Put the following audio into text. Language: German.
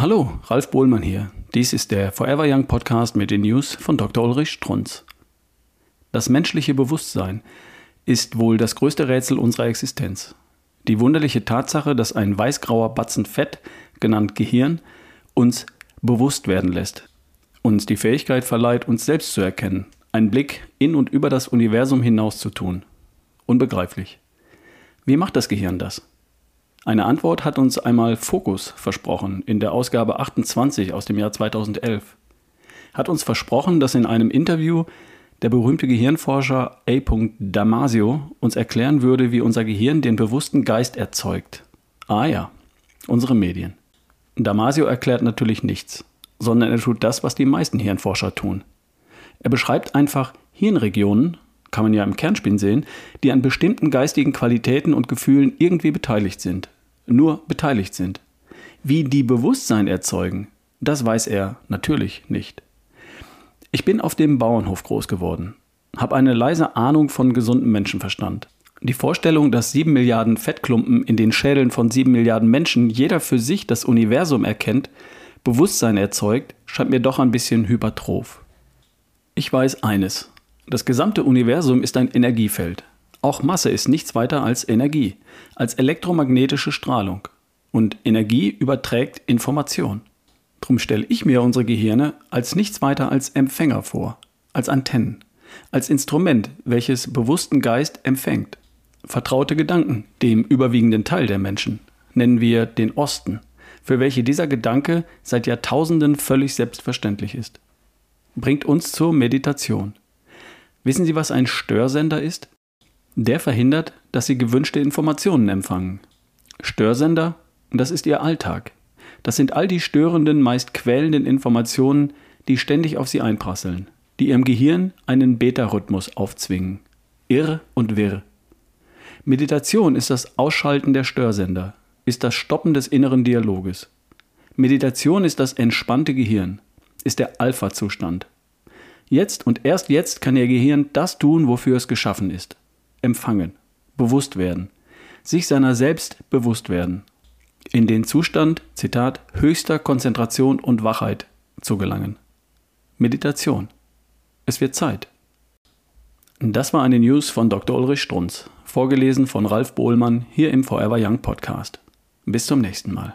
Hallo, Ralf Bohlmann hier. Dies ist der Forever Young Podcast mit den News von Dr. Ulrich Strunz. Das menschliche Bewusstsein ist wohl das größte Rätsel unserer Existenz. Die wunderliche Tatsache, dass ein weißgrauer Batzen Fett, genannt Gehirn, uns bewusst werden lässt, uns die Fähigkeit verleiht, uns selbst zu erkennen, einen Blick in und über das Universum hinaus zu tun. Unbegreiflich. Wie macht das Gehirn das? Eine Antwort hat uns einmal Focus versprochen in der Ausgabe 28 aus dem Jahr 2011. Hat uns versprochen, dass in einem Interview der berühmte Gehirnforscher A. Damasio uns erklären würde, wie unser Gehirn den bewussten Geist erzeugt. Ah ja, unsere Medien. Damasio erklärt natürlich nichts, sondern er tut das, was die meisten Hirnforscher tun. Er beschreibt einfach Hirnregionen, kann man ja im Kernspin sehen, die an bestimmten geistigen Qualitäten und Gefühlen irgendwie beteiligt sind. Nur beteiligt sind. Wie die Bewusstsein erzeugen, das weiß er natürlich nicht. Ich bin auf dem Bauernhof groß geworden, habe eine leise Ahnung von gesundem Menschenverstand. Die Vorstellung, dass sieben Milliarden Fettklumpen in den Schädeln von sieben Milliarden Menschen jeder für sich das Universum erkennt, Bewusstsein erzeugt, scheint mir doch ein bisschen hypertroph. Ich weiß eines. Das gesamte Universum ist ein Energiefeld. Auch Masse ist nichts weiter als Energie, als elektromagnetische Strahlung. Und Energie überträgt Information. Drum stelle ich mir unsere Gehirne als nichts weiter als Empfänger vor, als Antennen, als Instrument, welches bewussten Geist empfängt. Vertraute Gedanken, dem überwiegenden Teil der Menschen, nennen wir den Osten, für welche dieser Gedanke seit Jahrtausenden völlig selbstverständlich ist bringt uns zur Meditation. Wissen Sie, was ein Störsender ist? Der verhindert, dass Sie gewünschte Informationen empfangen. Störsender, das ist Ihr Alltag. Das sind all die störenden, meist quälenden Informationen, die ständig auf Sie einprasseln, die Ihrem Gehirn einen Beta-Rhythmus aufzwingen. Irr und wirr. Meditation ist das Ausschalten der Störsender, ist das Stoppen des inneren Dialoges. Meditation ist das entspannte Gehirn ist der Alpha-Zustand. Jetzt und erst jetzt kann Ihr Gehirn das tun, wofür es geschaffen ist. Empfangen, bewusst werden, sich seiner selbst bewusst werden. In den Zustand, Zitat, höchster Konzentration und Wachheit zu gelangen. Meditation. Es wird Zeit. Das war eine News von Dr. Ulrich Strunz, vorgelesen von Ralf Bohlmann hier im Forever Young Podcast. Bis zum nächsten Mal.